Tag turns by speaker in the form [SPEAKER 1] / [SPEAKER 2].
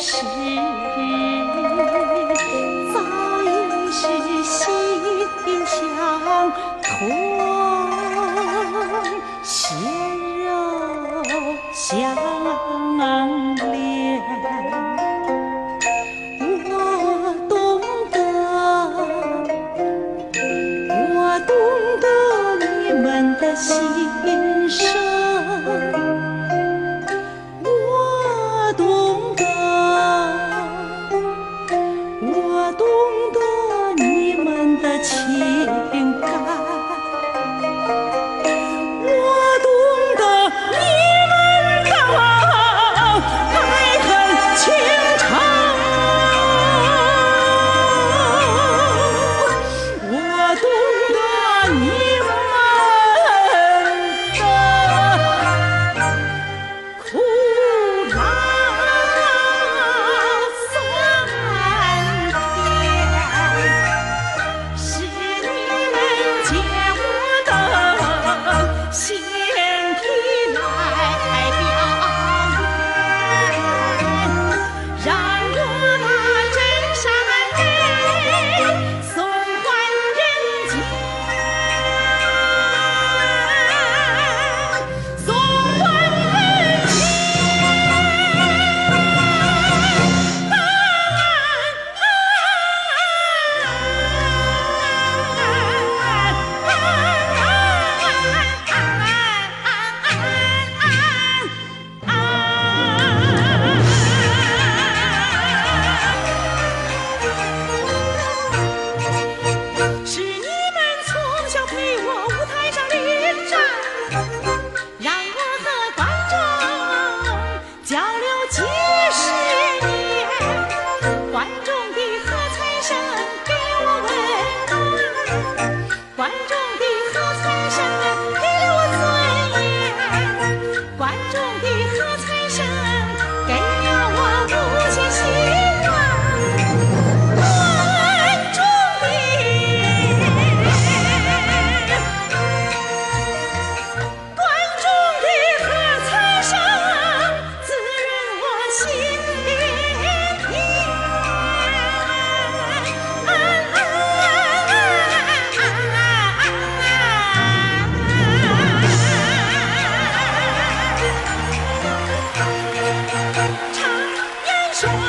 [SPEAKER 1] 是早已是心相通，血肉相连。我懂得，我懂得你们的心声，情。show